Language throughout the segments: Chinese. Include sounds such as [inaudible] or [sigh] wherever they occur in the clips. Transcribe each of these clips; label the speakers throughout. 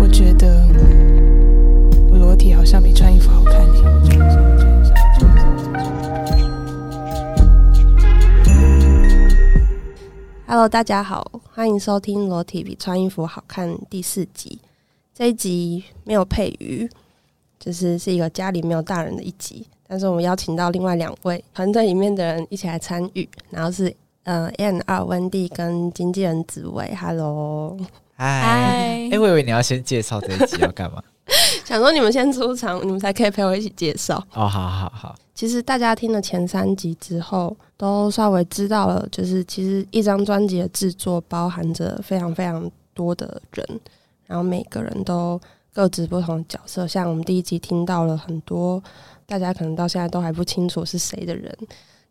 Speaker 1: 我觉得我裸体好像比穿衣服好看耶。
Speaker 2: Hello，大家好，欢迎收听《裸体比穿衣服好看》第四集。这一集没有配鱼，就是是一个家里没有大人的一集。但是我们邀请到另外两位团队里面的人一起来参与，然后是呃 N 二温蒂跟经纪人紫薇。Hello，
Speaker 3: 嗨，哎、我以为你要先介绍这一集要干嘛？[laughs]
Speaker 2: 想说你们先出场，你们才可以陪我一起介绍。
Speaker 3: 哦，好好好，
Speaker 2: 其实大家听了前三集之后，都稍微知道了，就是其实一张专辑的制作包含着非常非常多的人，然后每个人都各自不同的角色。像我们第一集听到了很多大家可能到现在都还不清楚是谁的人，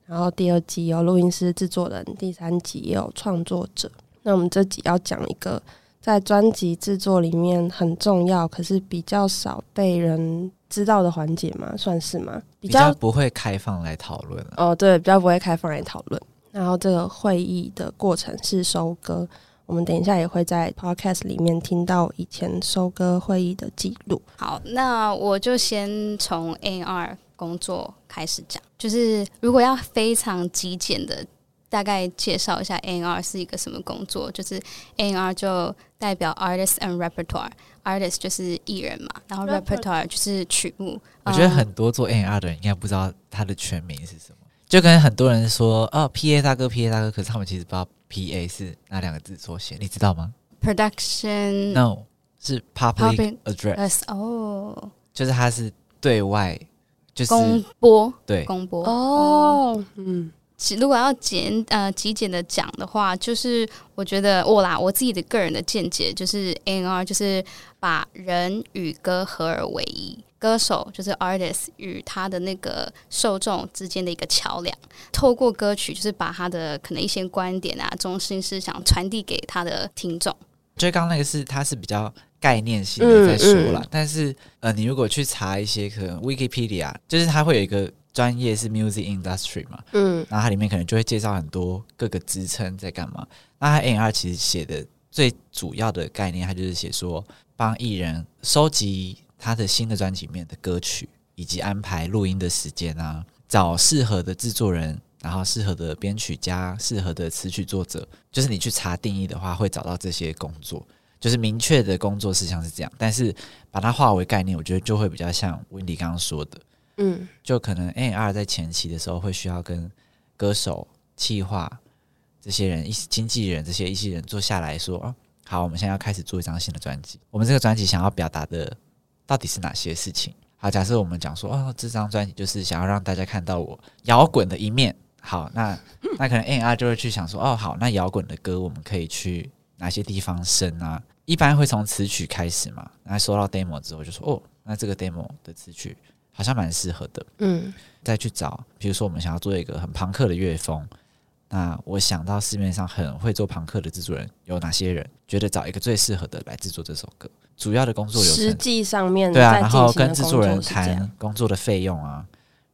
Speaker 2: 然后第二集有录音师、制作人，第三集也有创作者。那我们这集要讲一个在专辑制作里面很重要，可是比较少被人知道的环节嘛，算是吗？
Speaker 3: 比较不会开放来讨论了。
Speaker 2: 哦，对，比较不会开放来讨论。然后这个会议的过程是收割，我们等一下也会在 podcast 里面听到以前收割会议的记录。
Speaker 4: 好，那我就先从 A R 工作开始讲，就是如果要非常极简的。大概介绍一下 ANR 是一个什么工作，就是 ANR 就代表 artist and repertoire，artist 就是艺人嘛，然后 repertoire 就是曲目。
Speaker 3: 我觉得很多做 ANR 的人应该不知道他的全名是什么，就跟很多人说哦 PA 大哥 PA 大哥，可是他们其实不知道 PA 是哪两个字缩写，你知道吗
Speaker 4: ？Production
Speaker 3: No 是 public address
Speaker 4: 哦，
Speaker 3: 就是它是对外就是
Speaker 4: 公播
Speaker 3: 对
Speaker 4: 公播
Speaker 2: 哦，嗯。
Speaker 4: 如果要简呃极简的讲的话，就是我觉得我啦，我自己的个人的见解就是 N R 就是把人与歌合而为一，歌手就是 artist 与他的那个受众之间的一个桥梁，透过歌曲就是把他的可能一些观点啊、中心思想传递给他的听众。
Speaker 3: 就刚刚那个是他是比较概念性的在说了，嗯嗯、但是呃，你如果去查一些可能 Wikipedia，就是它会有一个。专业是 music industry 嘛，嗯，然后它里面可能就会介绍很多各个职称在干嘛。那它 N R 其实写的最主要的概念，它就是写说帮艺人收集他的新的专辑里面的歌曲，以及安排录音的时间啊，找适合的制作人，然后适合的编曲家、适合的词曲作者。就是你去查定义的话，会找到这些工作，就是明确的工作事项是这样。但是把它化为概念，我觉得就会比较像 Wendy 刚刚说的。嗯，就可能 A&R 在前期的时候会需要跟歌手、企划这些人、一经纪人这些一些人坐下来说，哦，好，我们现在要开始做一张新的专辑。我们这个专辑想要表达的到底是哪些事情？好，假设我们讲说，哦，这张专辑就是想要让大家看到我摇滚的一面。好，那那可能 A&R 就会去想说，哦，好，那摇滚的歌我们可以去哪些地方深啊？一般会从词曲开始嘛，然后收到 demo 之后就说，哦，那这个 demo 的词曲。好像蛮适合的，嗯，再去找，比如说我们想要做一个很朋克的乐风，那我想到市面上很会做朋克的制作人有哪些人？觉得找一个最适合的来制作这首歌，主要的工作流程，
Speaker 2: 实际上面
Speaker 3: 对啊，然后跟制作人谈工作的费用啊，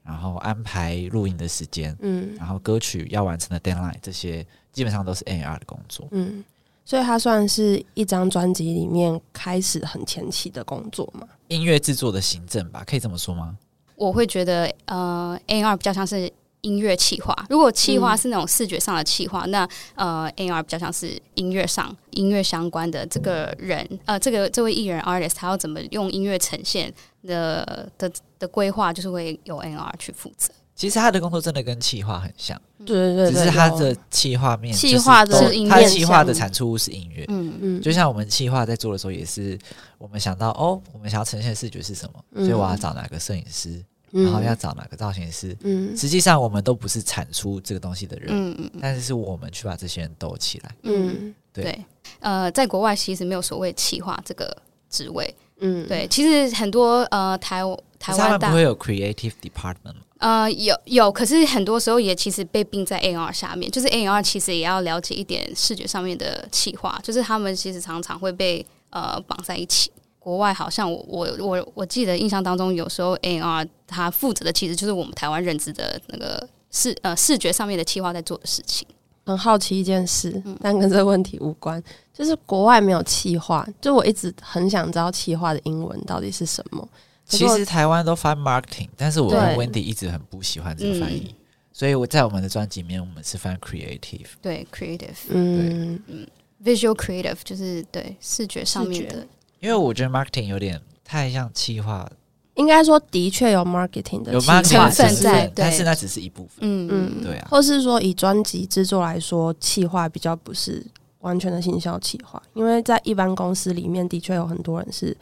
Speaker 3: 然后安排录音的时间，嗯，然后歌曲要完成的 deadline 这些基本上都是 A&R 的工作，
Speaker 2: 嗯，所以它算是一张专辑里面开始很前期的工作嘛。
Speaker 3: 音乐制作的行政吧，可以这么说吗？
Speaker 4: 我会觉得，呃，A&R 比较像是音乐企划。如果企划是那种视觉上的企划，嗯、那呃，A&R 比较像是音乐上、音乐相关的这个人，呃，这个这位艺人 artist 他要怎么用音乐呈现的的的规划，就是会由 A&R 去负责。
Speaker 3: 其实他的工作真的跟企划很像，
Speaker 2: 对对对，
Speaker 3: 只是他的企划面，
Speaker 2: 企划的
Speaker 3: 他企划的产出物是音乐，嗯嗯，就像我们企划在做的时候，也是我们想到哦，我们想要呈现的视觉是什么，所以我要找哪个摄影师，然后要找哪个造型师，嗯，实际上我们都不是产出这个东西的人，嗯嗯，但是是我们去把这些人兜起来，
Speaker 4: 嗯，对，呃，在国外其实没有所谓企划这个职位，嗯，对，其实很多呃台台湾
Speaker 3: 不会有 creative department 吗？
Speaker 4: 呃，有有，可是很多时候也其实被并在 A R 下面，就是 A R 其实也要了解一点视觉上面的企划，就是他们其实常常会被呃绑在一起。国外好像我我我我记得印象当中，有时候 A R 它负责的其实就是我们台湾认知的那个视呃视觉上面的企划在做的事情。
Speaker 2: 很好奇一件事，但跟这个问题无关，就是国外没有气化，就我一直很想知道气化的英文到底是什么。
Speaker 3: 其实台湾都翻 marketing，但是我跟 Wendy 一直很不喜欢这个翻译，所以我在我们的专辑里面，我们是翻 creative。
Speaker 4: 对，creative，嗯嗯，visual creative 就是对视觉上面的。
Speaker 3: 因为我觉得 marketing 有点太像气化。
Speaker 2: 应该说，的确有 marketing 的
Speaker 3: 成
Speaker 2: 分
Speaker 3: 在，但是那只是一部分。嗯嗯，对啊。
Speaker 2: 或是说，以专辑制作来说，企划比较不是完全的行销企划，因为在一般公司里面，的确有很多人是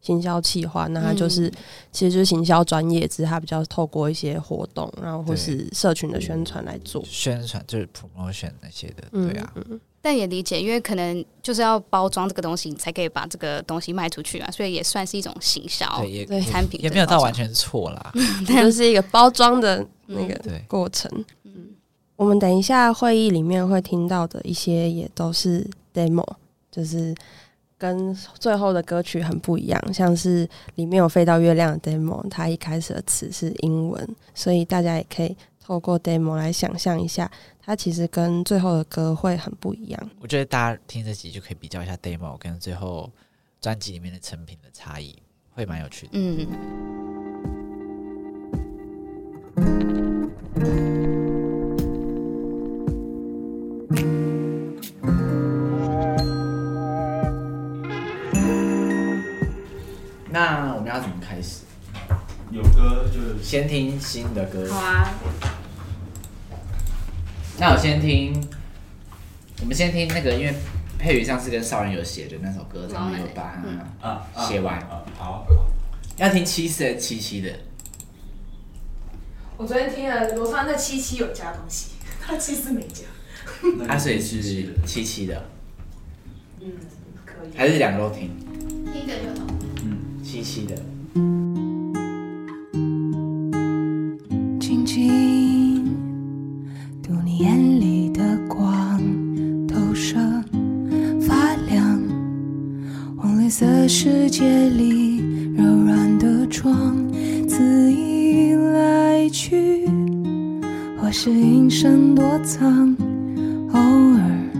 Speaker 2: 行销企划，那他就是其实就是行销专业，只是他比较透过一些活动，然后或是社群的宣传来做。
Speaker 3: 宣传，就是 promotion 那些的，对啊。
Speaker 4: 但也理解，因为可能就是要包装这个东西，你才可以把这个东西卖出去啊，所以也算是一种行销产品，
Speaker 3: 也没有到完全错啦，[laughs]
Speaker 2: 就是一个包装的那个过程。嗯，我们等一下会议里面会听到的一些也都是 demo，就是跟最后的歌曲很不一样，像是里面有飞到月亮的 demo，它一开始的词是英文，所以大家也可以透过 demo 来想象一下。它其实跟最后的歌会很不一样。
Speaker 3: 我觉得大家听这集就可以比较一下 demo 跟最后专辑里面的成品的差异，会蛮有趣的。嗯。那我们要怎么开始？
Speaker 5: 有歌就
Speaker 3: 先听新的歌。
Speaker 4: 好啊。
Speaker 3: 那我先听，我们先听那个，因为佩宇上次跟少人有写的那首歌，咱们有把它写完。
Speaker 5: 好，
Speaker 3: 要听七四还是七七的。
Speaker 6: 我昨天听了罗川的七七有加东西，他七四没加。
Speaker 3: 他所以是七七的。
Speaker 6: 嗯，可以。
Speaker 3: 还是两个都听？
Speaker 6: 听一个就好。
Speaker 3: 嗯，七七的。
Speaker 1: 轻轻。眼里的光投射发亮，黄绿色世界里柔软的窗，恣意来去，或是隐身躲藏，偶尔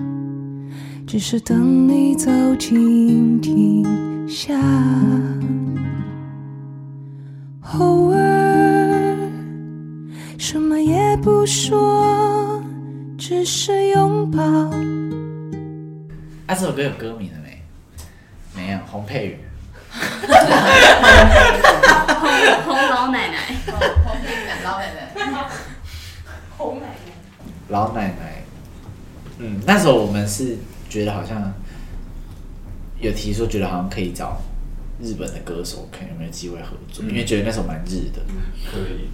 Speaker 1: 只是等你走近停下，偶尔什么也不说。只是拥抱。
Speaker 3: 啊，这首歌有歌名了没？没有，洪佩瑜。
Speaker 4: 洪老奶奶。
Speaker 6: 洪佩瑜，老奶奶。洪奶奶。
Speaker 3: 老奶奶。嗯，那时候我们是觉得好像有提出，觉得好像可以找日本的歌手，看有没有机会合作，因为觉得那首蛮日的。
Speaker 5: 可以。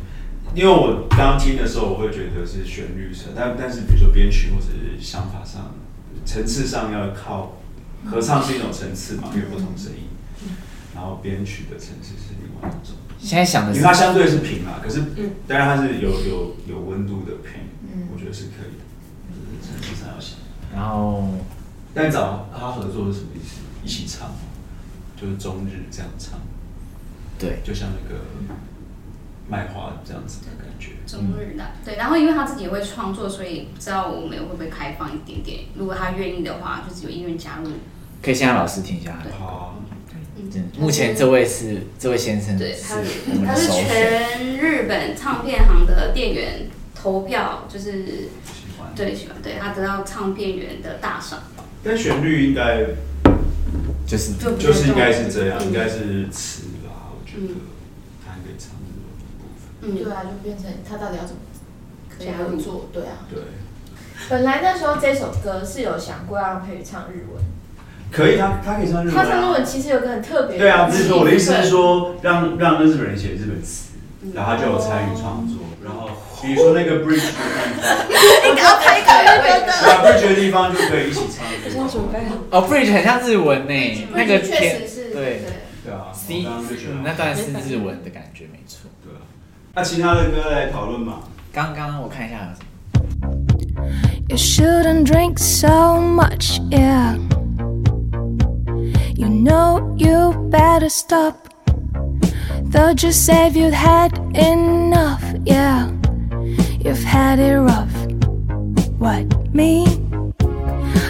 Speaker 5: 因为我刚听的时候，我会觉得是旋律上，但但是比如说编曲或者是想法上、层次上要靠合唱是一种层次嘛，因为不同声音，然后编曲的层次是另外一种。
Speaker 3: 现在想的，
Speaker 5: 因为它相对是平嘛，可是当然它是有有有温度的平，我觉得是可以的，就是层次上要想。
Speaker 3: 然后，
Speaker 5: 但找他合作是什么意思？一起唱，就是中日这样唱，
Speaker 3: 对，
Speaker 5: 就像那个。卖花这样子的感觉，
Speaker 4: 中日的对，然后因为他自己也会创作，所以不知道我们会不会开放一点点。如果他愿意的话，就是有意愿加入，
Speaker 3: 可以先让老师听一下。好，嗯，目前这位是这位先生，
Speaker 4: 对，他是他是全日本唱片行的店员投票，就是喜欢，对喜欢，对他得到唱片员的大赏。
Speaker 5: 但旋律应该
Speaker 3: 就是
Speaker 5: 就是应该是这样，应该是词吧，我觉得他还没唱嗯。
Speaker 6: 对啊，就变成他到底要怎么加入做？对啊。对。本来那时候这首歌是有想过要让佩宇唱日文。
Speaker 5: 可以，他他可以唱日文。
Speaker 6: 他唱日文其实有个很特别。
Speaker 5: 对啊，不是说我的意思是说，让让那日本人写日本词，然后他就有参与创作。然后比如说那个 bridge 的地方，
Speaker 6: 你刚开个。
Speaker 5: 对啊，bridge 的地方就可以一起唱。
Speaker 6: 先准备好。
Speaker 3: 哦，bridge 很像日文呢，那个
Speaker 6: 确实是。
Speaker 3: 对
Speaker 5: 对啊
Speaker 3: ，C，那段是日文的感觉，没错。
Speaker 5: 对啊那其他的歌来讨论嘛？
Speaker 3: 刚刚我看一下。
Speaker 1: You shouldn't drink so much, yeah. You know you better stop. Thought you said you'd had enough, yeah. You've had it rough. What? me.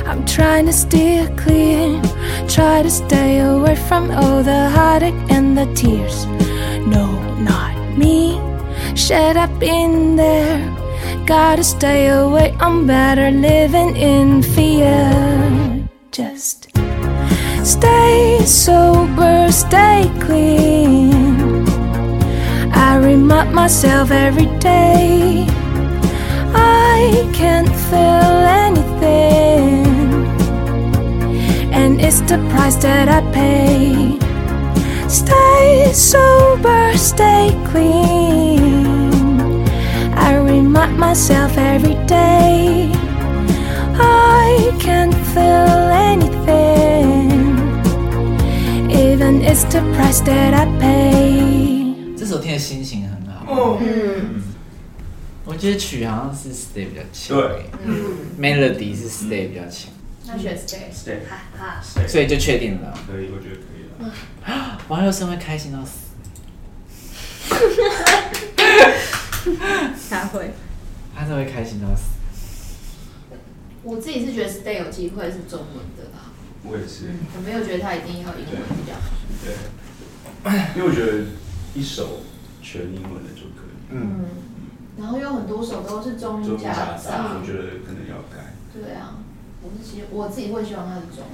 Speaker 1: I'm trying to steer clear, try to stay away from all the heartache and the tears. No, not me. Shut up in there. Gotta stay away, I'm better living in fear. Just stay sober, stay clean. I remind myself every day I can't feel anything, and it's the price that I pay. Stay sober, stay clean. I remind myself every day I can't feel anything, even it's the price that I pay.
Speaker 3: 这首听的心情很好。嗯， 我觉得曲好像是 stay 比较强，
Speaker 5: 对，
Speaker 3: 嗯，melody 是 stay 比较强，
Speaker 6: 那选 stay
Speaker 5: stay
Speaker 6: 哈哈，
Speaker 3: 所以就确定了。
Speaker 5: 可以，我觉得可以了。
Speaker 3: 王佑生会开心到死，[laughs]
Speaker 6: 他会。
Speaker 3: 他是会开心到死。
Speaker 6: 我自己是觉得 stay 有机会是中文的啦，
Speaker 5: 我也是，
Speaker 6: 我没有觉得他一定要英文比较好。
Speaker 5: 对，因为我觉得一首全英文的就可以。
Speaker 6: 嗯，然后有很多首都是中英夹杂，
Speaker 5: 我觉得可能要改。
Speaker 6: 对啊，我是希我自己会希望它是中文。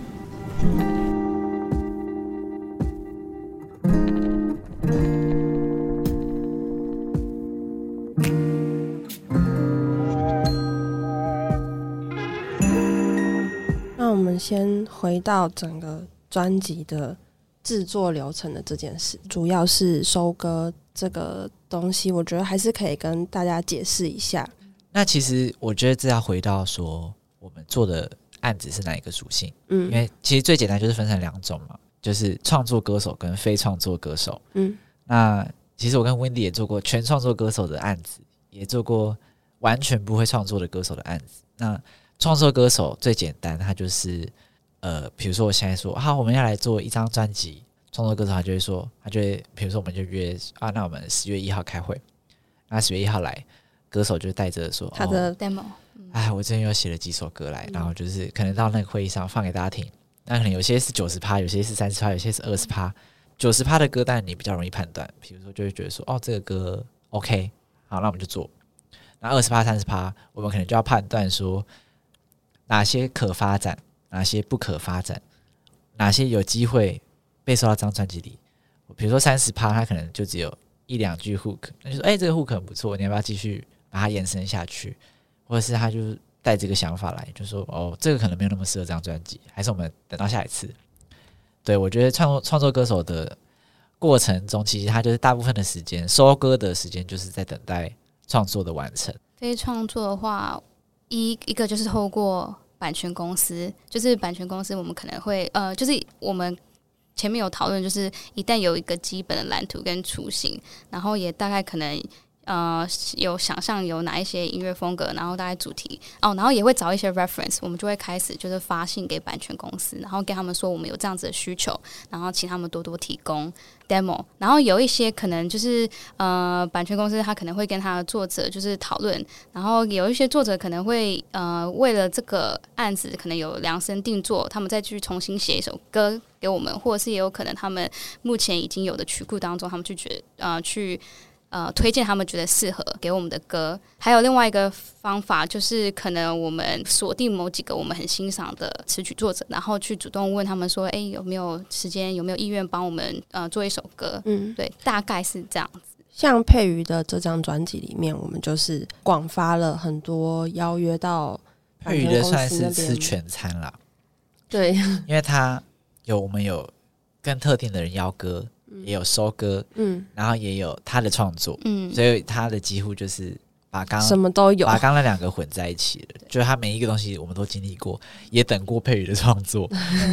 Speaker 2: 那我们先回到整个专辑的制作流程的这件事，主要是收割这个东西，我觉得还是可以跟大家解释一下。
Speaker 3: 那其实我觉得这要回到说，我们做的案子是哪一个属性？嗯，因为其实最简单就是分成两种嘛，就是创作歌手跟非创作歌手。嗯，那其实我跟 Wendy 也做过全创作歌手的案子，也做过完全不会创作的歌手的案子。那创作歌手最简单，他就是呃，比如说我现在说啊，我们要来做一张专辑，创作歌手他就会说，他就会，比如说我们就约啊，那我们十月一号开会，那十月一号来。歌手就带着说
Speaker 4: 他的 demo，
Speaker 3: 哎，我最近又写了几首歌来，然后就是可能到那个会议上放给大家听。那可能有些是九十趴，有些是三十趴，有些是二十趴。九十趴的歌单你比较容易判断，比如说就会觉得说，哦，这个歌 OK，好，那我们就做。那二十趴、三十趴，我们可能就要判断说哪些可发展，哪些不可发展，哪些有机会被收到张专辑里。比如说三十趴，他可能就只有一两句 hook，那就说，哎，这个 hook 很不错，你要不要继续？把它延伸下去，或者是他就是带这个想法来，就说哦，这个可能没有那么适合这张专辑，还是我们等到下一次。对我觉得创作创作歌手的过程中，其实他就是大部分的时间收歌的时间，就是在等待创作的完成。
Speaker 4: 非创作的话，一一个就是透过版权公司，就是版权公司，我们可能会呃，就是我们前面有讨论，就是一旦有一个基本的蓝图跟雏形，然后也大概可能。呃，有想象有哪一些音乐风格，然后大概主题哦，然后也会找一些 reference，我们就会开始就是发信给版权公司，然后跟他们说我们有这样子的需求，然后请他们多多提供 demo，然后有一些可能就是呃，版权公司他可能会跟他的作者就是讨论，然后有一些作者可能会呃，为了这个案子可能有量身定做，他们再去重新写一首歌给我们，或者是也有可能他们目前已经有的曲库当中，他们去觉呃去。呃，推荐他们觉得适合给我们的歌，还有另外一个方法，就是可能我们锁定某几个我们很欣赏的词曲作者，然后去主动问他们说：“哎，有没有时间？有没有意愿帮我们呃做一首歌？”嗯，对，大概是这样子。
Speaker 2: 像佩瑜的这张专辑里面，我们就是广发了很多邀约到
Speaker 3: 佩瑜的算是吃全餐了，
Speaker 2: 对，
Speaker 3: 因为他有我们有跟特定的人邀歌。也有收割，嗯，然后也有他的创作，嗯，所以他的几乎就是把刚
Speaker 2: 什么都有，
Speaker 3: 把刚那两个混在一起了。[laughs] 就是他每一个东西我们都经历过，也等过佩宇的创作，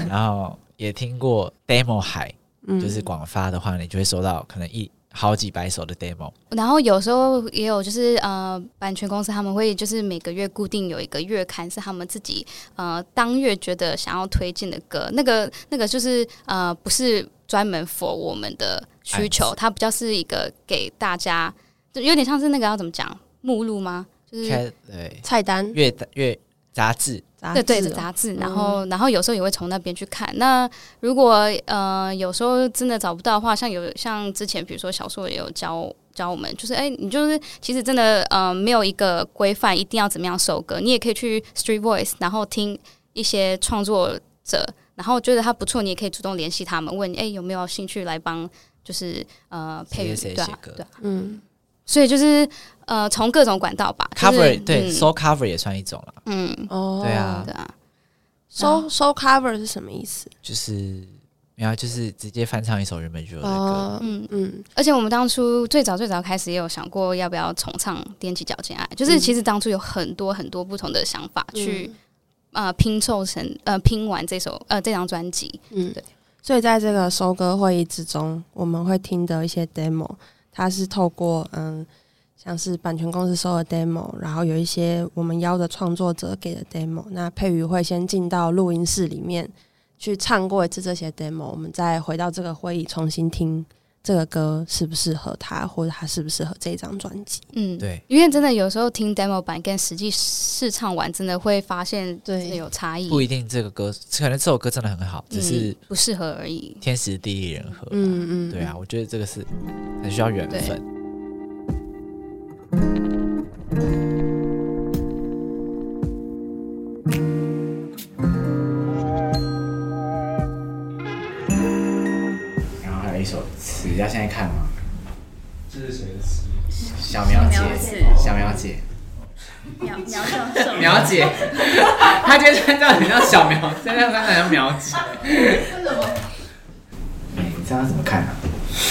Speaker 3: 然后也听过 demo 海，就是广发的话，你就会收到可能一好几百首的 demo。
Speaker 4: 然后有时候也有就是呃，版权公司他们会就是每个月固定有一个月刊，是他们自己呃当月觉得想要推荐的歌，那个那个就是呃不是。专门 for 我们的需求，它比较是一个给大家，就有点像是那个要怎么讲目录吗？就是
Speaker 3: 对
Speaker 2: 菜单
Speaker 3: 月月
Speaker 1: 杂志，
Speaker 4: 对对的杂志，然后然后有时候也会从那边去看。那如果呃有时候真的找不到的话，像有像之前比如说小硕也有教教我们，就是哎你就是其实真的呃没有一个规范一定要怎么样收歌，你也可以去 Street Voice，然后听一些创作者，然后觉得他不错，你也可以主动联系他们，问哎有没有兴趣来帮就是呃配乐
Speaker 1: 对
Speaker 4: 对对嗯。所以就是呃，从各种管道吧
Speaker 1: ，cover 对收 cover 也算一种了。嗯，哦，对啊，
Speaker 2: 对啊，收收 cover 是什么意思？
Speaker 1: 就是然后就是直接翻唱一首原本就有的歌。
Speaker 4: 嗯嗯。而且我们当初最早最早开始也有想过要不要重唱《踮起脚尖爱》，就是其实当初有很多很多不同的想法去呃拼凑成呃拼完这首呃这张专辑。嗯，对。
Speaker 2: 所以在这个收歌会议之中，我们会听的一些 demo。它是透过嗯，像是版权公司收的 demo，然后有一些我们邀的创作者给的 demo，那佩瑜会先进到录音室里面去唱过一次这些 demo，我们再回到这个会议重新听。这个歌适不适合他，或者他适不适合这张专辑。
Speaker 1: 嗯，对，
Speaker 4: 因为真的有时候听 demo 版跟实际试唱完，真的会发现对有差异。
Speaker 1: 不一定这个歌可能这首歌真的很好，只是
Speaker 4: 不适合而已。
Speaker 1: 天时地利人和。嗯嗯，对啊，我觉得这个是。很需要缘分。词，要现在看吗？
Speaker 5: 这是谁的词？
Speaker 1: 小苗姐，小苗姐。
Speaker 4: 苗苗叫
Speaker 1: 苗姐，她今天穿到很像小苗，现在穿很像苗姐。
Speaker 7: 为什么？
Speaker 1: 你这样怎么看呢？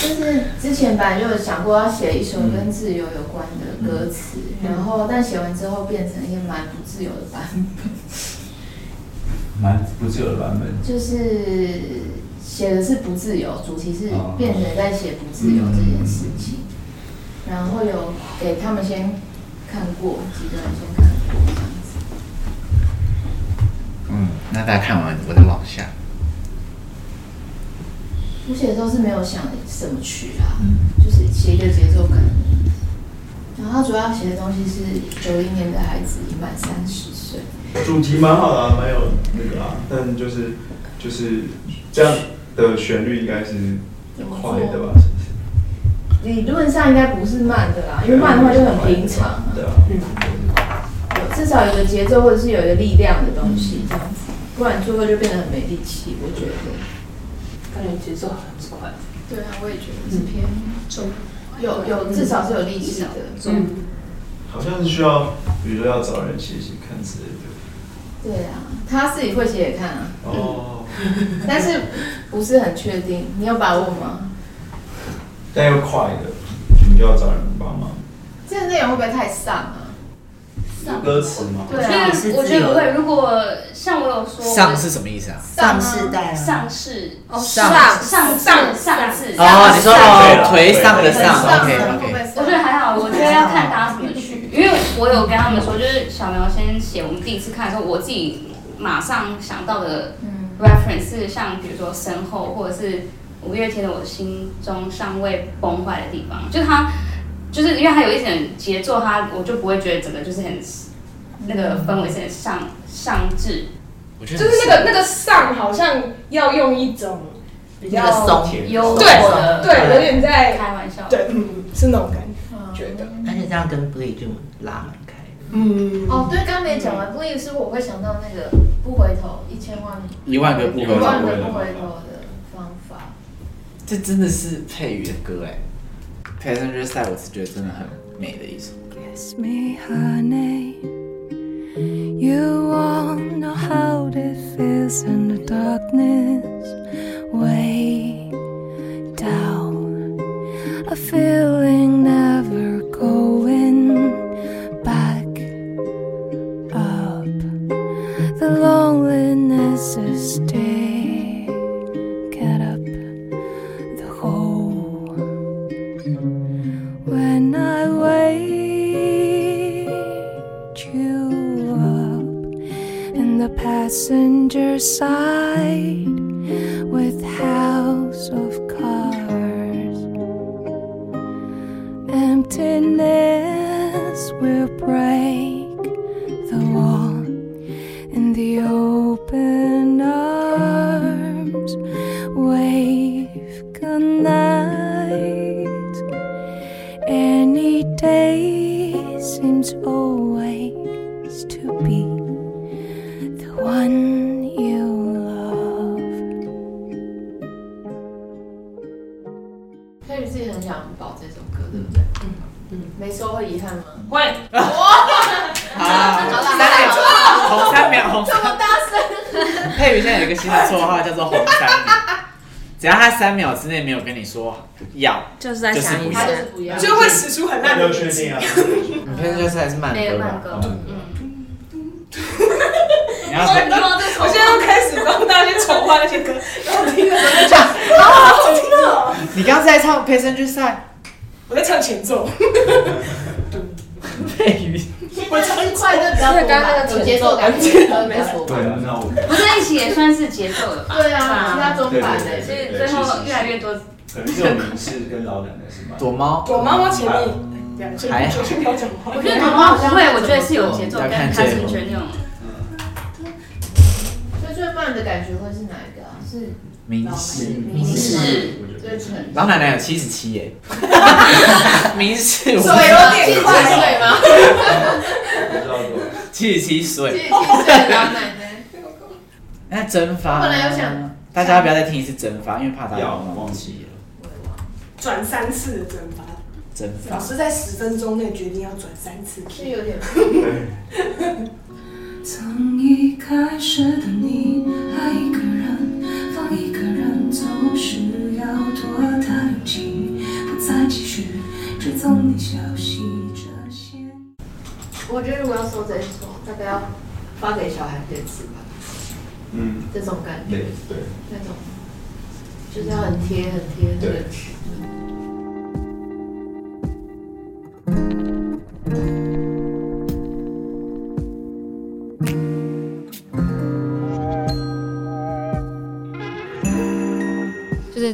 Speaker 7: 就是之前本来就有想过要写一首跟自由有关的歌词，然后但写完之后变成一个蛮不自由的版本。
Speaker 5: 蛮不自由的版本。
Speaker 7: 就是写的是不自由，主题是变成在写不自由这件事情。然后有给他们先看过，几个人先看过这样子。
Speaker 1: 嗯，那大家看完我再往下。
Speaker 7: 我写的时候是没有想什么曲啊，就是写一个节奏感。然后主要写的东西是九零年的孩子已满三十岁。
Speaker 5: 主题蛮好的啊，蛮有那个啊，但就是就是这样的旋律应该是快的吧？
Speaker 7: 是不是理论上应该不是慢的啦，因为慢的话就很平常。
Speaker 5: 对啊。
Speaker 7: 嗯。有至少有个节奏或者是有一个力量的东西这样子，不然最后就变得很没力气。我觉得。
Speaker 8: 感觉节奏很快，
Speaker 7: 对啊，我也觉得是偏重，有有至少是有力气的，嗯，
Speaker 5: 好像是需要，比如说要找人写写看之类的。
Speaker 7: 对啊，他自己会写也看啊，哦，[laughs] 但是不是很确定，你有把握吗？
Speaker 5: 但又快的，你就要找人帮忙。
Speaker 7: 这个内容会不会太丧啊？
Speaker 5: 歌词吗？
Speaker 7: 对啊，我觉得不会。如果像我有说，
Speaker 1: 上是什么意思啊？
Speaker 8: 上世代，
Speaker 7: 上世
Speaker 8: 哦，
Speaker 7: 上上上上次
Speaker 1: 哦，你说哦，颓丧的丧
Speaker 7: ，OK OK。我觉得还好，我觉得要看大家我有跟他们说，就是小苗先写，我们第一次看的时候，我自己马上想到的 reference 是像比如说身后，或者是五月天的我心中尚未崩坏的地方，就他。就是因为他有一点节奏，他我就不会觉得整个就是很那个氛围是很上上至，
Speaker 8: 就是那个那个上好像要用一种比较
Speaker 7: 优
Speaker 8: 对对，有点在
Speaker 7: 开玩笑，
Speaker 8: 对，嗯，是那种感觉，觉得。
Speaker 9: 而且这样跟 Bleed 就拉
Speaker 7: 嗯。哦对刚没讲完不一是我会想到那个不回头一千万
Speaker 1: 一万个不回头一万个不回头
Speaker 7: 的方法。
Speaker 1: 这真的是配语的歌哎。Passenger 赛我是觉得真的很美的一首。Kiss me honey. You won't know how it feels in the darkness.
Speaker 7: 佩
Speaker 3: 瑜现在有一个新的绰号叫做“红三秒”，[laughs] 只要他三秒之内没有跟你说要，
Speaker 8: 就是在想一
Speaker 7: 下，就是不要，
Speaker 8: 就会使出很烂的
Speaker 5: 确定啊。
Speaker 3: 你偏就是还是慢歌
Speaker 6: 慢歌，嗯。[laughs]
Speaker 3: 你要说，
Speaker 8: 我现在都开始帮大家去筹划那些歌，然后听的时候就讲，好好听哦。
Speaker 3: 你刚刚在唱《生剧赛》，
Speaker 8: 我在唱前奏。[laughs]
Speaker 3: 佩瑜。
Speaker 7: 我唱快的比较多，有节奏感，没错。
Speaker 5: 对，那我
Speaker 6: 不在一起也算是节奏了吧？
Speaker 7: 对啊，其他中版的，
Speaker 6: 所以最后越来越多。
Speaker 5: 可能这种名是跟老奶奶是吗？
Speaker 3: 躲猫，
Speaker 8: 躲猫猫前面
Speaker 3: 还好。
Speaker 6: 我觉得躲猫不会，我觉得是有节奏感，开心圈那种。
Speaker 7: 最最慢的感觉会是哪一个啊？是
Speaker 3: 明示，
Speaker 7: 明示。
Speaker 3: 老奶奶有七十七耶，明示
Speaker 8: 水有点快
Speaker 7: 岁吗？
Speaker 3: 七十七岁，
Speaker 7: 七十七岁老奶奶。
Speaker 3: 那蒸发，
Speaker 7: 本来有想，
Speaker 3: 大家不要再听一次蒸发，因为怕大家忘记
Speaker 8: 了。转三次的蒸发，
Speaker 3: 蒸发。
Speaker 8: 老师在十分钟内决定要转三次，
Speaker 7: 是有点。
Speaker 1: 从一开始的追踪你消息这些。
Speaker 7: 我觉得如果要说这一首，大概要发给小孩电视吧。嗯，这种感觉，
Speaker 5: 对，
Speaker 7: 那种。就是要很贴很贴那个曲。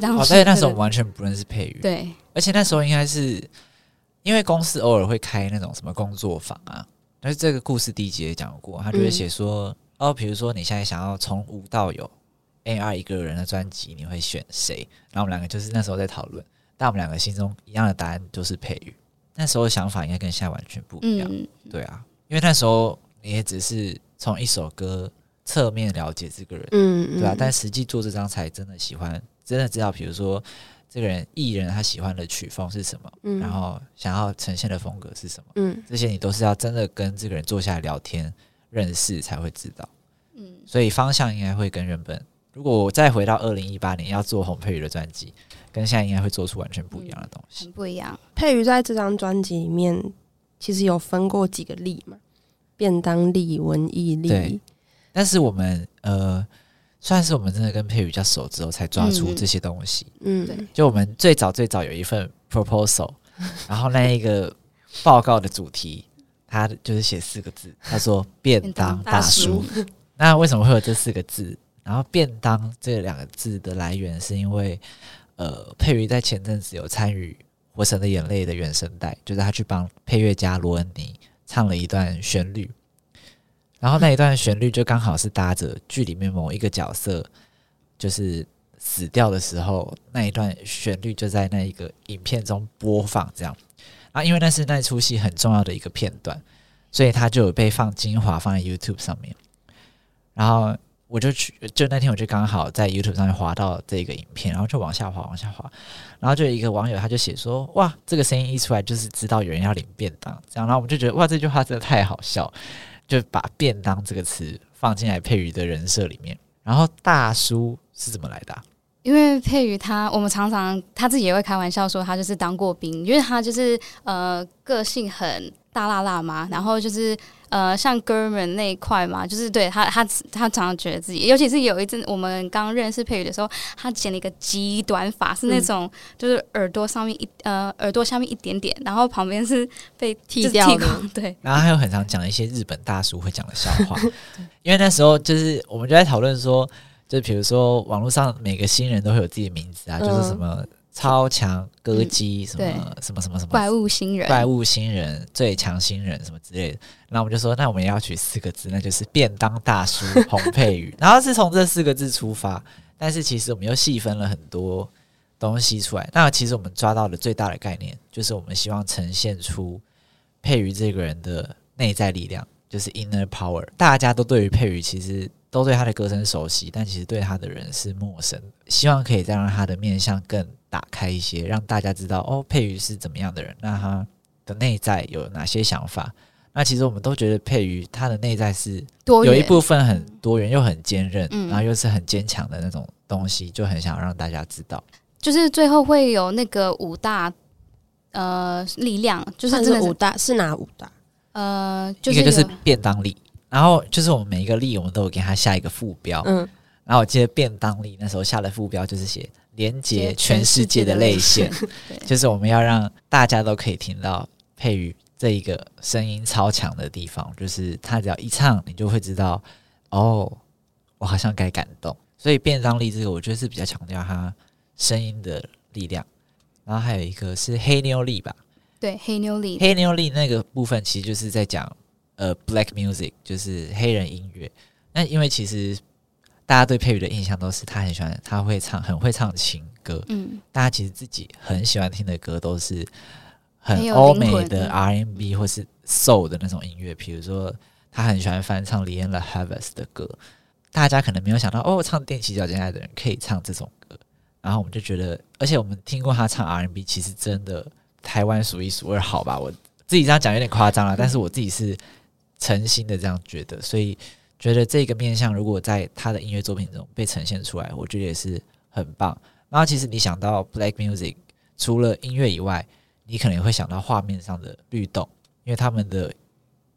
Speaker 3: 哦，但是那时候我们完全不认识佩瑜，
Speaker 4: 对，
Speaker 3: 而且那时候应该是因为公司偶尔会开那种什么工作坊啊，但是这个故事第一集也讲过，他就会写说，哦，比如说你现在想要从无到有 A R 一个人的专辑，你会选谁？然后我们两个就是那时候在讨论，但我们两个心中一样的答案就是佩瑜。那时候想法应该跟现在完全不一样，对啊，因为那时候你也只是从一首歌侧面了解这个人，嗯，对啊，但实际做这张才真的喜欢。真的知道，比如说这个人艺人他喜欢的曲风是什么，嗯然后想要呈现的风格是什么，嗯，这些你都是要真的跟这个人坐下来聊天认识才会知道，嗯，所以方向应该会跟原本，如果我再回到二零一八年要做洪佩瑜的专辑，跟现在应该会做出完全不一样的东西，
Speaker 4: 不一样。
Speaker 2: 佩瑜在这张专辑里面其实有分过几个例嘛，便当例、文艺例，
Speaker 3: 但是我们呃。算是我们真的跟佩宇比较熟之后，才抓出这些东西。嗯，对。就我们最早最早有一份 proposal，然后那一个报告的主题，他就是写四个字，[laughs] 他说“便当大叔”。那为什么会有这四个字？然后“便当”这两个字的来源，是因为呃，佩瑜在前阵子有参与《活神的眼泪》的原声带，就是他去帮配乐家罗恩尼唱了一段旋律。然后那一段旋律就刚好是搭着剧里面某一个角色就是死掉的时候，那一段旋律就在那一个影片中播放，这样啊，因为那是那出戏很重要的一个片段，所以它就有被放精华放在 YouTube 上面。然后我就去，就那天我就刚好在 YouTube 上面滑到这个影片，然后就往下滑，往下滑，然后就有一个网友他就写说：“哇，这个声音一出来就是知道有人要领便当。”这样，然后我们就觉得哇，这句话真的太好笑。就把“便当”这个词放进来佩瑜的人设里面，然后大叔是怎么来的？
Speaker 4: 因为佩瑜他，我们常常他自己也会开玩笑说，他就是当过兵，因为他就是呃个性很大辣辣嘛，然后就是。呃，像哥们那一块嘛，就是对他，他他常常觉得自己，尤其是有一阵我们刚认识佩宇的时候，他剪了一个极短发，是那种就是耳朵上面一呃耳朵下面一点点，然后旁边是被
Speaker 2: 剃掉的，[laughs]
Speaker 4: 对。
Speaker 3: 然后还有很常讲一些日本大叔会讲的笑话，[laughs] 因为那时候就是我们就在讨论说，就比如说网络上每个新人都会有自己的名字啊，就是什么。超强歌姬什么什么什么什么
Speaker 4: 怪物新人
Speaker 3: 怪物新人最强新人什么之类的，那我们就说，那我们也要取四个字，那就是便当大叔洪佩宇。[laughs] 然后是从这四个字出发，但是其实我们又细分了很多东西出来。那其实我们抓到的最大的概念，就是我们希望呈现出佩瑜这个人的内在力量，就是 inner power。大家都对于佩瑜其实都对他的歌声熟悉，但其实对他的人是陌生。希望可以再让他的面相更打开一些，让大家知道哦，佩瑜是怎么样的人，那他的内在有哪些想法。那其实我们都觉得佩瑜他的内在是有一部分很多元又很坚韧，然后又是很坚强的那种东西，就很想让大家知道。
Speaker 4: 就是最后会有那个五大呃力量，就是
Speaker 2: 是五大是哪五大？
Speaker 4: 呃，
Speaker 3: 一个就是便当力，然后就是我们每一个力，我们都有给他下一个副标。嗯，然后我记得便当力那时候下的副标就是写连接全世界的泪腺，[laughs] 就是我们要让大家都可以听到佩瑜。这一个声音超强的地方，就是他只要一唱，你就会知道，哦，我好像该感动。所以变张力这个，我觉得是比较强调他声音的力量。然后还有一个是黑妞力吧？
Speaker 4: 对，黑妞力，
Speaker 3: 黑妞力那个部分其实就是在讲呃，black music，就是黑人音乐。那因为其实大家对佩宇的印象都是他很喜欢，他会唱，很会唱情歌。嗯，大家其实自己很喜欢听的歌都是。很欧美的 R&B 或是 Soul 的那种音乐，比如说他很喜欢翻唱 l i a n Havas 的歌，大家可能没有想到哦，唱踮起脚尖来的人可以唱这种歌，然后我们就觉得，而且我们听过他唱 R&B，其实真的台湾数一数二好吧？我自己这样讲有点夸张了，但是我自己是诚心的这样觉得，所以觉得这个面向如果在他的音乐作品中被呈现出来，我觉得也是很棒。然后其实你想到 Black Music，除了音乐以外，你可能会想到画面上的律动，因为他们的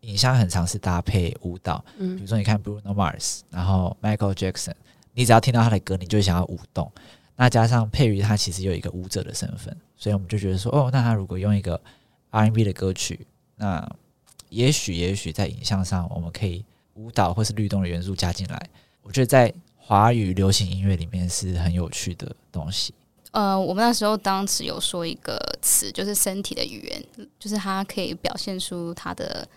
Speaker 3: 影像很常是搭配舞蹈。嗯，比如说你看 Bruno Mars，然后 Michael Jackson，你只要听到他的歌，你就会想要舞动。那加上佩瑜，他其实有一个舞者的身份，所以我们就觉得说，哦，那他如果用一个 R&B 的歌曲，那也许也许在影像上，我们可以舞蹈或是律动的元素加进来。我觉得在华语流行音乐里面是很有趣的东西。
Speaker 4: 呃，我们那时候当时有说一个词，就是身体的语言，就是它可以表现出它的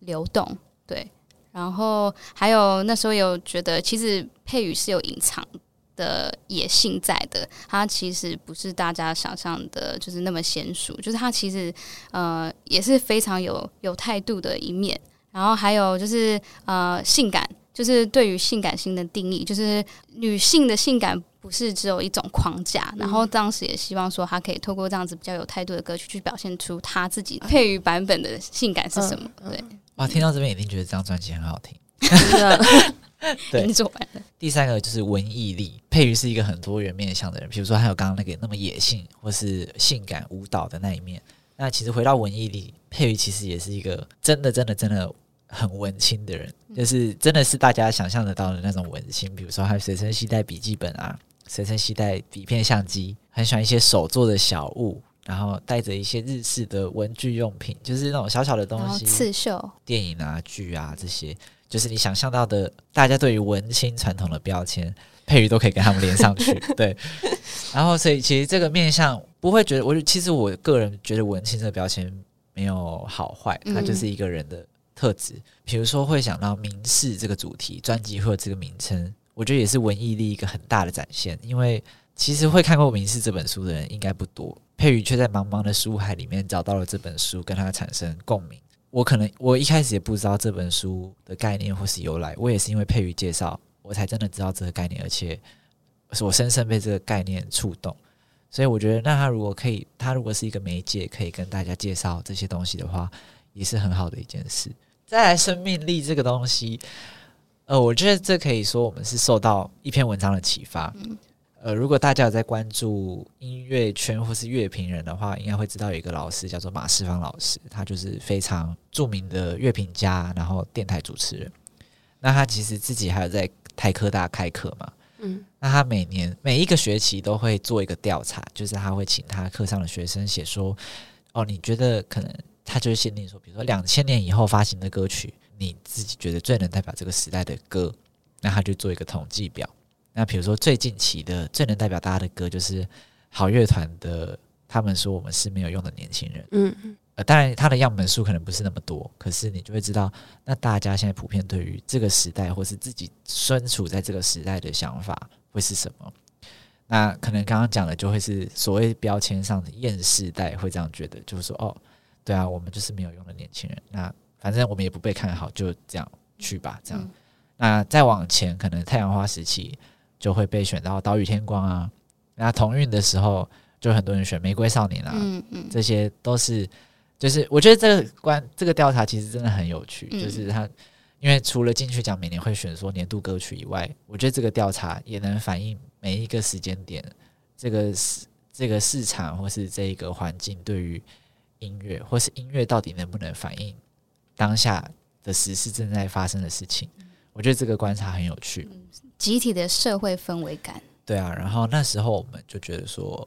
Speaker 4: 流动，对。然后还有那时候有觉得，其实配语是有隐藏的野性在的，它其实不是大家想象的，就是那么娴熟，就是它其实呃也是非常有有态度的一面。然后还有就是呃性感，就是对于性感性的定义，就是女性的性感。不是只有一种框架，然后当时也希望说她可以透过这样子比较有态度的歌曲，去表现出她自己配于版本的性感是什么。对，
Speaker 3: 哇，听到这边一定觉得这张专辑很好听。[laughs]
Speaker 4: 对，
Speaker 3: 第三个就是文艺力，佩瑜是一个很多元面向的人，比如说还有刚刚那个那么野性或是性感舞蹈的那一面。那其实回到文艺力，佩瑜其实也是一个真的真的真的很文青的人，就是真的是大家想象得到的那种文青，比如说他随身携带笔记本啊。随身携带底片相机，很喜欢一些手做的小物，然后带着一些日式的文具用品，就是那种小小的东西，
Speaker 4: 刺绣、
Speaker 3: 电影啊、剧啊这些，就是你想象到的，大家对于文青传统的标签，佩瑜都可以跟他们连上去。[laughs] 对，然后所以其实这个面相不会觉得，我其实我个人觉得文青这个标签没有好坏，它就是一个人的特质。比如说会想到明示这个主题专辑或者这个名称。我觉得也是文艺力一个很大的展现，因为其实会看过《名士》这本书的人应该不多，佩宇却在茫茫的书海里面找到了这本书，跟他产生共鸣。我可能我一开始也不知道这本书的概念或是由来，我也是因为佩宇介绍，我才真的知道这个概念，而且是我深深被这个概念触动。所以我觉得，那他如果可以，他如果是一个媒介，可以跟大家介绍这些东西的话，也是很好的一件事。再来，生命力这个东西。呃，我觉得这可以说我们是受到一篇文章的启发。呃，如果大家有在关注音乐圈或是乐评人的话，应该会知道有一个老师叫做马世芳老师，他就是非常著名的乐评家，然后电台主持人。那他其实自己还有在台科大开课嘛？嗯，那他每年每一个学期都会做一个调查，就是他会请他课上的学生写说：“哦，你觉得可能他就是限定说，比如说两千年以后发行的歌曲。”你自己觉得最能代表这个时代的歌，那他就做一个统计表。那比如说最近期的最能代表大家的歌，就是好乐团的。他们说我们是没有用的年轻人。嗯嗯。呃，当然他的样本数可能不是那么多，可是你就会知道，那大家现在普遍对于这个时代，或是自己身处在这个时代的想法会是什么？那可能刚刚讲的就会是所谓标签上的厌世代会这样觉得，就是说，哦，对啊，我们就是没有用的年轻人。那反正我们也不被看好，就这样去吧。这样，那再往前，可能太阳花时期就会被选到岛屿天光啊。那同运的时候，就很多人选玫瑰少年啊。嗯嗯，这些都是，就是我觉得这个关这个调查其实真的很有趣，就是它，因为除了金曲奖每年会选说年度歌曲以外，我觉得这个调查也能反映每一个时间点这个市这个市场或是这一个环境对于音乐或是音乐到底能不能反映当下的时事正在发生的事情。我觉得这个观察很有趣，
Speaker 4: 集体的社会氛围感。
Speaker 3: 对啊，然后那时候我们就觉得说，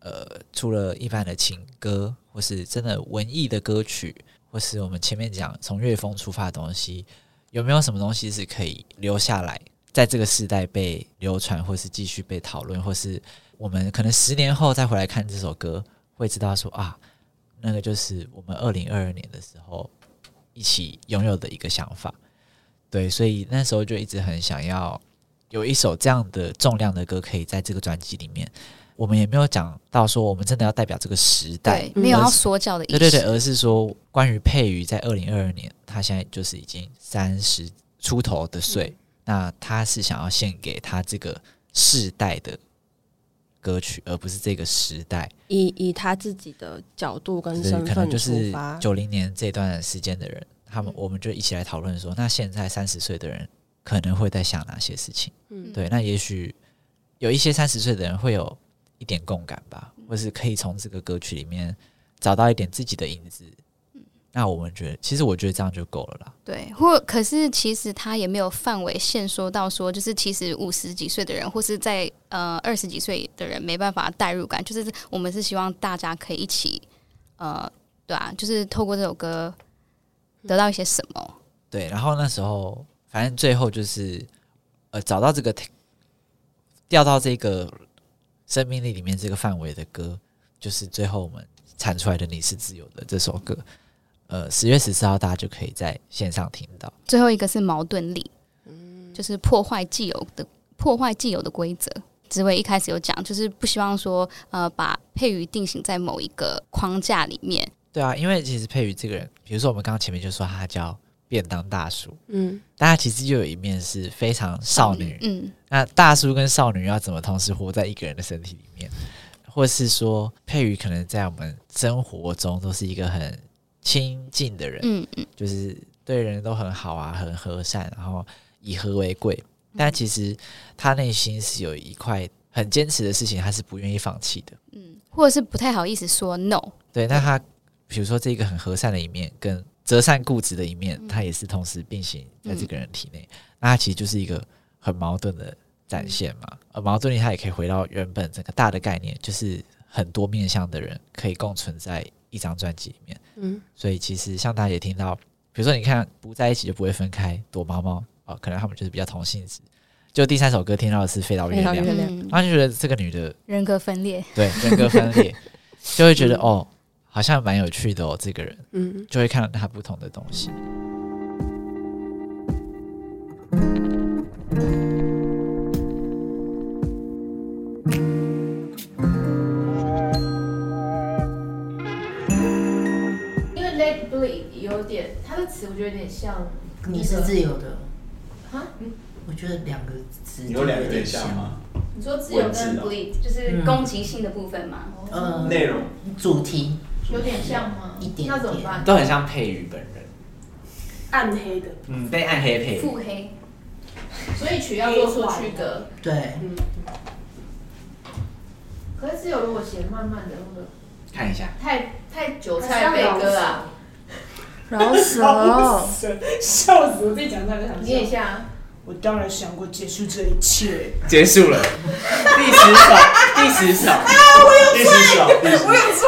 Speaker 3: 呃，除了一般的情歌，或是真的文艺的歌曲，或是我们前面讲从乐风出发的东西，有没有什么东西是可以留下来，在这个时代被流传，或是继续被讨论，或是我们可能十年后再回来看这首歌，会知道说啊，那个就是我们二零二二年的时候一起拥有的一个想法。对，所以那时候就一直很想要有一首这样的重量的歌，可以在这个专辑里面。我们也没有讲到说，我们真的要代表这个时代，
Speaker 4: 没有要说教的意思。
Speaker 3: 对对对，而是说关于佩瑜在二零二二年，他现在就是已经三十出头的岁，那他是想要献给他这个世代的歌曲，而不是这个时代。
Speaker 2: 以以他自己的角度跟身份
Speaker 3: 就是九零年这段时间的人。他们，我们就一起来讨论说，那现在三十岁的人可能会在想哪些事情？嗯，对，那也许有一些三十岁的人会有一点共感吧，或是可以从这个歌曲里面找到一点自己的影子。嗯，那我们觉得，其实我觉得这样就够了啦。
Speaker 4: 对，或可是其实他也没有范围限说到说，就是其实五十几岁的人，或是在呃二十几岁的人没办法代入感，就是我们是希望大家可以一起，呃，对啊，就是透过这首歌。得到一些什么？
Speaker 3: 对，然后那时候反正最后就是，呃，找到这个掉到这个生命力里面这个范围的歌，就是最后我们产出来的《你是自由的》这首歌。呃，十月十四号大家就可以在线上听到。
Speaker 4: 最后一个是矛盾力，嗯，就是破坏既有的破坏既有的规则。职位一开始有讲，就是不希望说呃把配语定型在某一个框架里面。
Speaker 3: 对啊，因为其实佩瑜这个人，比如说我们刚刚前面就说他叫便当大叔，嗯，大家其实就有一面是非常少女，嗯，那大叔跟少女要怎么同时活在一个人的身体里面，或是说佩瑜可能在我们生活中都是一个很亲近的人，嗯嗯，就是对人都很好啊，很和善，然后以和为贵，但其实他内心是有一块很坚持的事情，他是不愿意放弃的，
Speaker 4: 嗯，或者是不太好意思说 no，
Speaker 3: 对，那他。比如说，这个很和善的一面跟折善固执的一面，他也是同时并行在这个人体内。那他其实就是一个很矛盾的展现嘛。而矛盾力，它也可以回到原本整个大的概念，就是很多面向的人可以共存在一张专辑里面。嗯，所以其实像大家也听到，比如说你看不在一起就不会分开，躲猫猫啊，可能他们就是比较同性质。就第三首歌听到的是飞到月亮，然后就觉得这个女的
Speaker 4: 人格分裂，
Speaker 3: 对人格分裂，就会觉得哦。好像蛮有趣的哦，这个人，嗯，就会看到她不同的东西。
Speaker 7: 词我觉得有点像，
Speaker 9: 你是自由的，啊，嗯，我觉得两个词
Speaker 5: 有两个有点像吗？
Speaker 6: 你说自由跟 Bleed 就是攻击性的部分吗？
Speaker 5: 嗯，内容
Speaker 9: 主题。
Speaker 7: 有点像吗？
Speaker 9: 一点
Speaker 7: 那怎么办？
Speaker 3: 都很像佩瑜本人，
Speaker 8: 暗黑的，
Speaker 3: 嗯，被暗黑配，
Speaker 6: 腹黑，[laughs]
Speaker 7: 所以曲要做出区隔。
Speaker 9: 对，
Speaker 7: 嗯。可是只有如果写慢慢的，或者
Speaker 3: 看一下，
Speaker 7: 太太韭菜悲歌啊，
Speaker 2: 饶舌，
Speaker 8: 笑死！我自己讲那个，
Speaker 7: 念一下。
Speaker 8: 我当然想过结束这一切，
Speaker 3: 结束了。第十首，第十首啊！
Speaker 8: 我有
Speaker 5: 罪，
Speaker 8: 我有罪，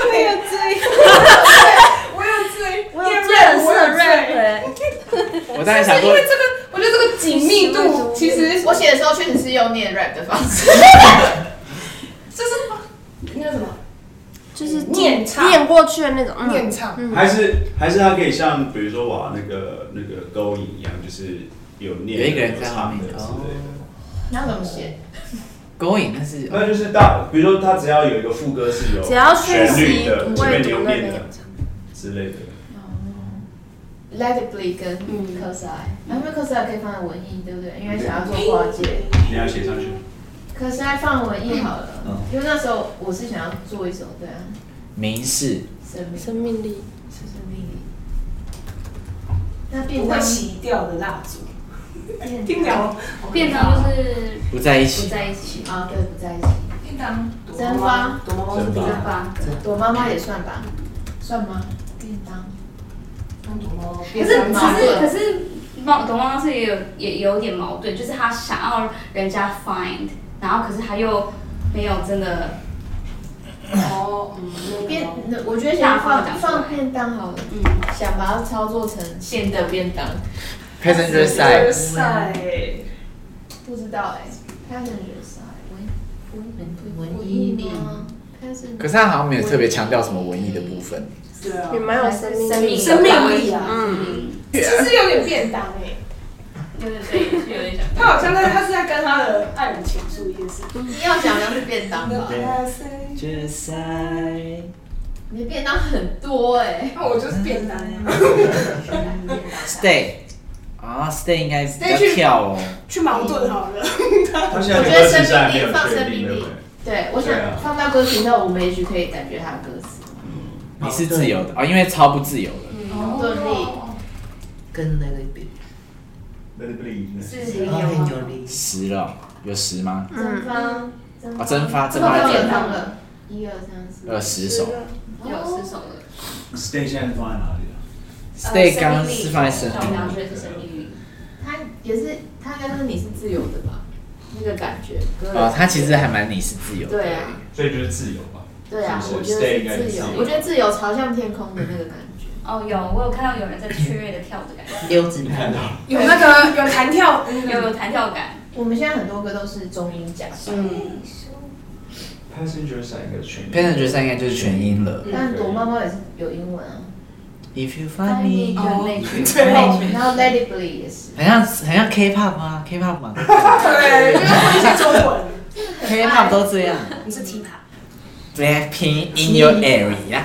Speaker 8: 我有罪，
Speaker 2: 我有罪，我有罪，
Speaker 3: 我有罪。我当然想过，
Speaker 8: 因为这个，我觉得这个紧密度，其实
Speaker 7: 我写的时候确实是用念 rap 的方式。[laughs]
Speaker 8: 这是应该什么？
Speaker 2: 就是
Speaker 8: 念唱，
Speaker 2: 念过去的那种
Speaker 8: 念唱，
Speaker 5: 还是还是他可以像比如说哇那个那个勾引一样，就是。有念
Speaker 3: 一个人在
Speaker 5: 唱的之类的，
Speaker 7: 你要怎么写？
Speaker 3: 勾引那是
Speaker 5: 那就是大，比如说他只要有一个副歌是有
Speaker 2: 只要
Speaker 5: 旋律的，前面有念的之类的。
Speaker 7: 哦 Let It Bleed 跟科斯爱，因为 cos I 可以放在文艺，对不对？因为想要做跨界。
Speaker 5: 你要写上去。
Speaker 7: 科斯爱放文艺好了，因为那时候我是想要做一首对啊。
Speaker 3: 明示。
Speaker 7: 生命
Speaker 2: 生命力
Speaker 7: 是生命力。那便
Speaker 8: 当起掉的蜡烛。
Speaker 7: 便当
Speaker 4: 便当就是
Speaker 3: 不在一起，
Speaker 4: 不在一起
Speaker 7: 啊，对，不在一起。
Speaker 8: 便当
Speaker 7: 蒸发，
Speaker 8: 躲猫
Speaker 5: 猫是
Speaker 4: 蒸发，
Speaker 7: 躲妈妈也算吧？算吗？便当。
Speaker 8: 躲猫。
Speaker 4: 可是可是可是，猫躲猫猫是也有也有点矛盾，就是他想要人家 find，然后可是他又没有真的。
Speaker 8: 哦，嗯
Speaker 7: 便，我觉得想放放便当好了。嗯，想把它操作成现的便当。
Speaker 3: Passenger
Speaker 8: side，
Speaker 7: 不知道哎，Passenger side，
Speaker 9: 文文文艺力吗？
Speaker 3: 可是他好像没有特别强调什么文艺的部分。
Speaker 8: 对啊，
Speaker 2: 也蛮有生命
Speaker 7: 生命
Speaker 8: 生命力啊。
Speaker 2: 嗯，
Speaker 8: 其实有点便当哎。
Speaker 4: 对对对，有点像。
Speaker 8: 他好像在，他是在跟他的爱人倾诉一件事。
Speaker 7: 你要讲的是便当吧？[laughs]
Speaker 3: 决赛。
Speaker 7: 你便当很多哎。
Speaker 8: 那我就是便当。[laughs]
Speaker 3: Stay。啊，Stay 应该比较跳哦。
Speaker 8: 去矛盾好了。
Speaker 5: 我觉得生命力放生命力。
Speaker 7: 对，我想放到歌词后，我们也许可以感觉他的歌词。
Speaker 3: 你是自由的哦，因为超不自由的。
Speaker 7: 矛盾力
Speaker 9: 跟那个
Speaker 3: 十了，有十吗？
Speaker 7: 蒸发。
Speaker 3: 啊，蒸发，蒸发
Speaker 7: 点放了。一二三四。
Speaker 3: 呃，十首。
Speaker 4: 有十首了。
Speaker 5: Stay 现在放在哪里啊
Speaker 3: ？Stay 刚刚是放在生
Speaker 4: 命力。
Speaker 7: 他也是，他应该是你是自由的吧？那个感觉。
Speaker 3: 哦，他其实还蛮你是自由的。
Speaker 7: 对啊。
Speaker 5: 所以就是自由吧。
Speaker 7: 对啊，我觉得是自由。我觉得自由朝向天空的那个感觉。
Speaker 4: 哦，有，我有看到有人在 [clears throat] 雀跃的跳的感觉。
Speaker 9: 溜子
Speaker 5: 看到。
Speaker 8: 有那个有弹跳，
Speaker 4: 有有弹跳感。
Speaker 7: 我们现在很多歌都是中音假
Speaker 4: 嗯。
Speaker 5: Passenger side 应该是全音。
Speaker 3: Passenger side 应该就是全音了。
Speaker 7: 但躲猫猫也是有英文啊。
Speaker 3: If you find me，
Speaker 4: 就内曲，
Speaker 7: 内曲，然后 Let It Bleed 也是。
Speaker 3: 很像很像 K-pop 吗？K-pop 吗？
Speaker 8: 对，因为我是中文。
Speaker 3: K-pop 都这样。
Speaker 8: 你是 T-pop。
Speaker 3: Blackpink in your area。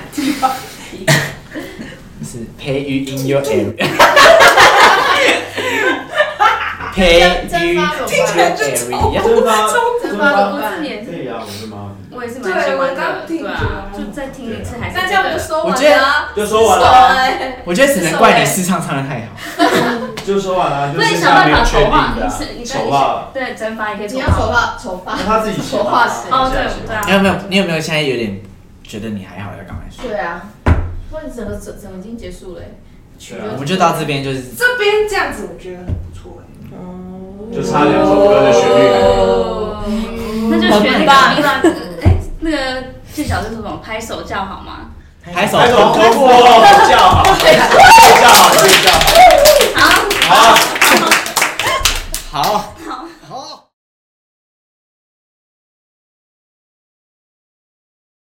Speaker 3: 是培育 in your [laughs] area。[laughs] 培育 [laughs] in your area。
Speaker 5: 蒸发，
Speaker 7: 蒸发怎么办？
Speaker 5: 对呀，我是妈。
Speaker 4: 我也是蛮喜欢的，对啊，就再听一次还是。
Speaker 7: 那这样就说完了。
Speaker 5: 就说完了。
Speaker 3: 我觉得只能怪你试唱唱的太好。
Speaker 5: 就说完了，
Speaker 4: 就是想办法筹划，你是你
Speaker 5: 筹划，
Speaker 4: 对蒸发也可以
Speaker 7: 你要筹划筹划。
Speaker 5: 他自己
Speaker 7: 筹划谁？
Speaker 4: 哦对对啊。
Speaker 3: 你有没有你有没有现在有点觉得你还好要赶快说？
Speaker 7: 对啊，哇，整个整整个已经结束了、欸。
Speaker 3: 对啊，我们就到这边就是。
Speaker 8: 这边这样子，我觉得很不错、
Speaker 7: 哦、嗯。
Speaker 5: 就差两首歌的旋律、哦嗯。
Speaker 4: 那就选那哎、那个最小的是什么？拍手叫好吗？
Speaker 3: 拍手，
Speaker 5: 拍手叫好，拍手叫好，拍手叫。好。好。好